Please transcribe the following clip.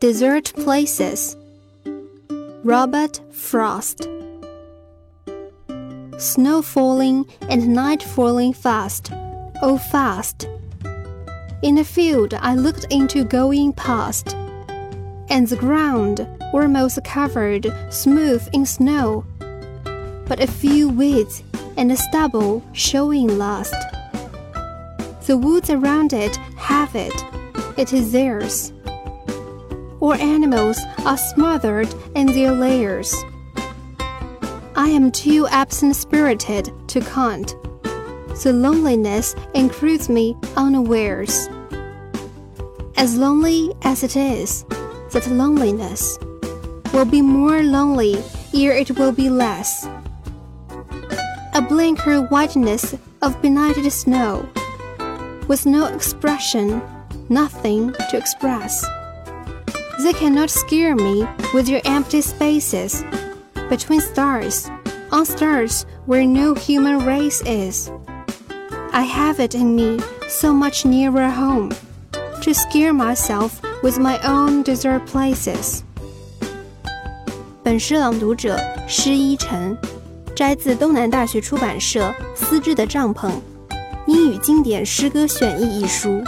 Desert Places Robert Frost Snow falling and night falling fast, oh fast. In a field I looked into going past, and the ground almost covered smooth in snow, but a few weeds and a stubble showing last. The woods around it have it, it is theirs. All animals are smothered in their layers. I am too absent spirited to count. The loneliness includes me unawares. As lonely as it is, that loneliness will be more lonely ere it will be less. A blanker whiteness of benighted snow, with no expression, nothing to express. They cannot scare me with your empty spaces. Between stars, on stars where no human race is. I have it in me so much nearer home to scare myself with my own desert places. 本诗朗读者施祎辰，摘自东南大学出版社《丝织的帐篷：英语经典诗歌选译》一书。